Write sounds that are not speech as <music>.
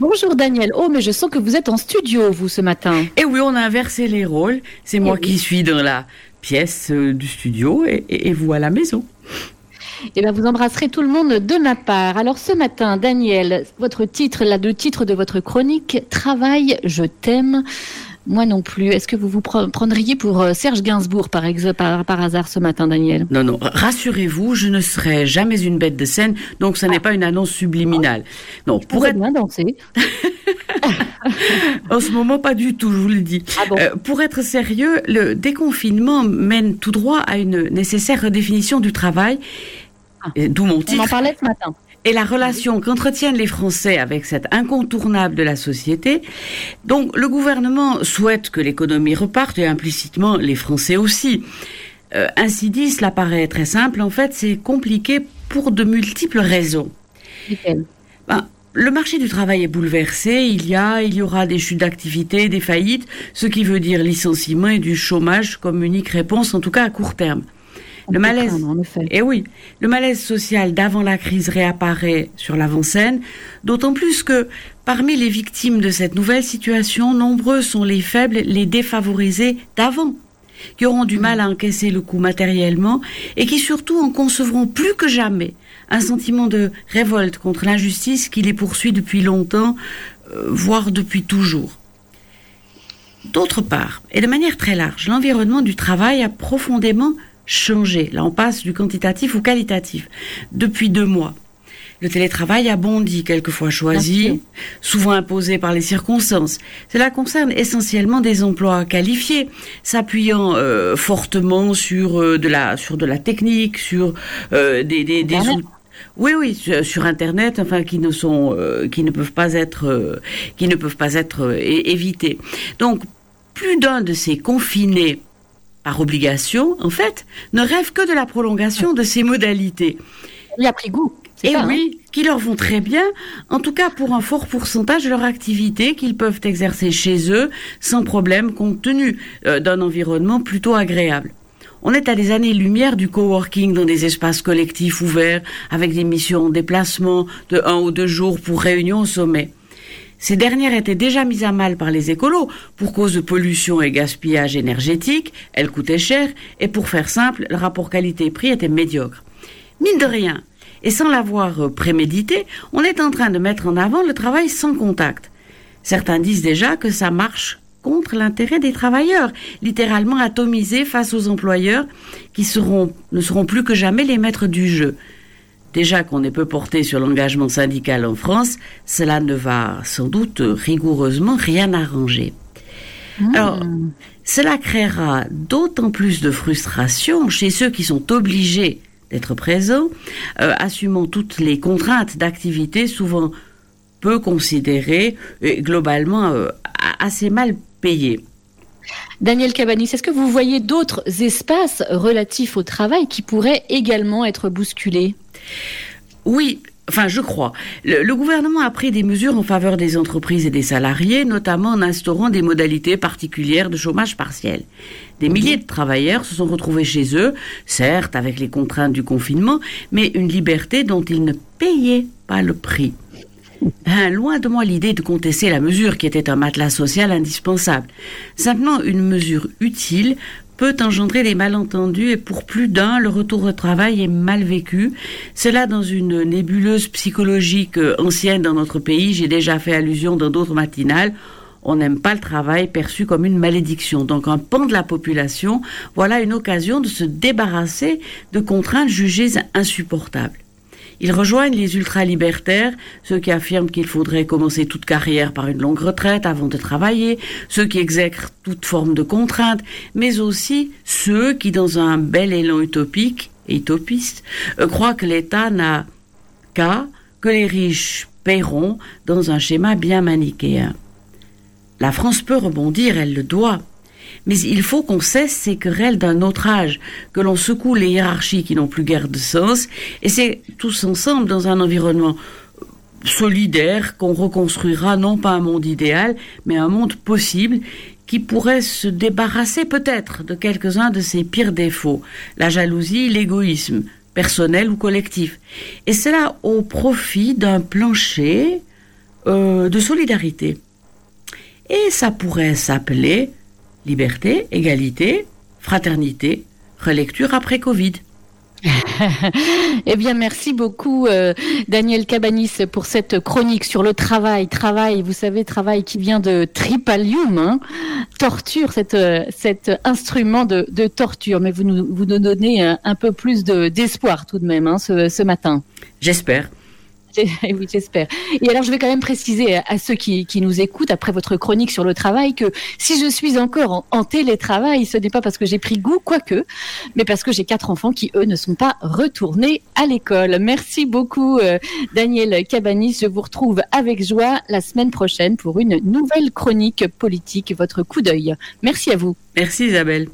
Bonjour Daniel. Oh, mais je sens que vous êtes en studio, vous, ce matin. Et oui, on a inversé les rôles. C'est moi qui suis dans la pièce euh, du studio et, vous à la maison. Eh bien, vous embrasserez tout le monde de ma part. Alors, ce matin, Daniel, votre titre, là, deux titres de votre chronique, Travail, je t'aime. Moi non plus. Est-ce que vous vous prendriez pour euh, Serge Gainsbourg, par, hasard, ce matin, Daniel? Non, non. Rassurez-vous, je ne serai jamais une bête de scène, donc ce n'est ah. pas une annonce subliminale. Non, pour être... bien danser. <laughs> en ce moment, pas du tout, je vous le dis. Ah euh, pour être sérieux, le déconfinement mène tout droit à une nécessaire redéfinition du travail. Ah. D'où mon titre. On en parlait ce matin et la relation qu'entretiennent les Français avec cet incontournable de la société. Donc le gouvernement souhaite que l'économie reparte et implicitement les Français aussi. Euh, ainsi dit, cela paraît très simple. En fait, c'est compliqué pour de multiples raisons. Ben, le marché du travail est bouleversé. Il y a, il y aura des chutes d'activité, des faillites, ce qui veut dire licenciement et du chômage comme unique réponse, en tout cas à court terme le malaise, et eh oui, le malaise social d'avant la crise réapparaît sur l'avant-scène, d'autant plus que parmi les victimes de cette nouvelle situation, nombreux sont les faibles, les défavorisés d'avant, qui auront du mal à encaisser le coup matériellement et qui surtout en concevront plus que jamais un sentiment de révolte contre l'injustice qui les poursuit depuis longtemps, euh, voire depuis toujours. D'autre part, et de manière très large, l'environnement du travail a profondément changé. Là, on passe du quantitatif au qualitatif depuis deux mois. Le télétravail a bondi, quelquefois choisi, souvent imposé par les circonstances. Cela concerne essentiellement des emplois qualifiés, s'appuyant euh, fortement sur euh, de la sur de la technique, sur euh, des des, des outils. Oui, oui, sur, Internet, enfin, qui ne sont, qui ne peuvent pas être, qui ne peuvent pas être évités. Donc, plus d'un de ces confinés par obligation, en fait, ne rêvent que de la prolongation de ces modalités. Il a pris goût. Et oui, hein. qui leur vont très bien, en tout cas pour un fort pourcentage de leur activité qu'ils peuvent exercer chez eux sans problème compte tenu euh, d'un environnement plutôt agréable. On est à des années-lumière du coworking dans des espaces collectifs ouverts avec des missions en déplacement de un ou deux jours pour réunion au sommet. Ces dernières étaient déjà mises à mal par les écolos pour cause de pollution et gaspillage énergétique, elles coûtaient cher et pour faire simple, le rapport qualité-prix était médiocre. Mine de rien, et sans l'avoir euh, prémédité, on est en train de mettre en avant le travail sans contact. Certains disent déjà que ça marche contre l'intérêt des travailleurs, littéralement atomisés face aux employeurs qui seront, ne seront plus que jamais les maîtres du jeu. Déjà qu'on est peu porté sur l'engagement syndical en France, cela ne va sans doute rigoureusement rien arranger. Hmm. Alors, cela créera d'autant plus de frustration chez ceux qui sont obligés d'être présents, euh, assumant toutes les contraintes d'activité souvent peu considérées et globalement euh, assez mal payées. Daniel Cabanis, est-ce que vous voyez d'autres espaces relatifs au travail qui pourraient également être bousculés? Oui, Enfin, je crois. Le, gouvernement a pris des mesures en faveur des entreprises et des salariés, notamment en instaurant des modalités particulières de chômage partiel. Des milliers de travailleurs se sont retrouvés chez eux, certes avec les contraintes du confinement, mais une liberté dont ils ne payaient pas le prix. Hein, loin de moi l'idée de contester la mesure qui était un matelas social indispensable. Simplement une mesure utile peut engendrer des malentendus et pour plus d'un, le retour au travail est mal vécu. Cela dans une nébuleuse psychologique euh, ancienne dans notre pays. J'ai déjà fait allusion dans d'autres matinales. On n'aime pas le travail perçu comme une malédiction. Donc un pan de la population, voilà une occasion de se débarrasser de contraintes jugées insupportables. Ils rejoignent les ultralibertaires, ceux qui affirment qu'il faudrait commencer toute carrière par une longue retraite avant de travailler, ceux qui exècrent toute forme de contrainte, mais aussi ceux qui, dans un bel élan utopique et utopiste, euh, croient que l'État n'a qu'à, que les riches paieront dans un schéma bien manichéen. La France peut rebondir, elle le doit. Mais il faut qu'on cesse ces querelles d'un autre âge, que l'on secoue les hiérarchies qui n'ont plus guère de sens, et c'est tous ensemble dans un environnement solidaire qu'on reconstruira non pas un monde idéal, mais un monde possible qui pourrait se débarrasser peut-être de quelques-uns de ses pires défauts, la jalousie, l'égoïsme, personnel ou collectif. Et cela au profit d'un plancher euh, de solidarité. Et ça pourrait s'appeler liberté, égalité, fraternité, relecture après Covid. <laughs> eh bien, merci beaucoup, euh, Daniel Cabanis, pour cette chronique sur le travail. Travail, vous savez, travail qui vient de tripalium, hein. torture, cette, euh, cet instrument de, de, torture. Mais vous nous, vous nous donnez un, un peu plus d'espoir tout de même hein, ce, ce matin. J'espère. <laughs> Oui, j'espère. Et alors, je vais quand même préciser à ceux qui, qui, nous écoutent après votre chronique sur le travail que si je suis encore en, télétravail, ce n'est pas parce que j'ai pris goût, quoique, mais parce que j'ai quatre enfants qui, eux, ne sont pas retournés à l'école. Merci beaucoup, euh, Daniel Cabanis. Je vous retrouve avec joie la semaine prochaine pour une nouvelle chronique politique, votre coup d'œil. Merci à vous. Merci, Isabelle.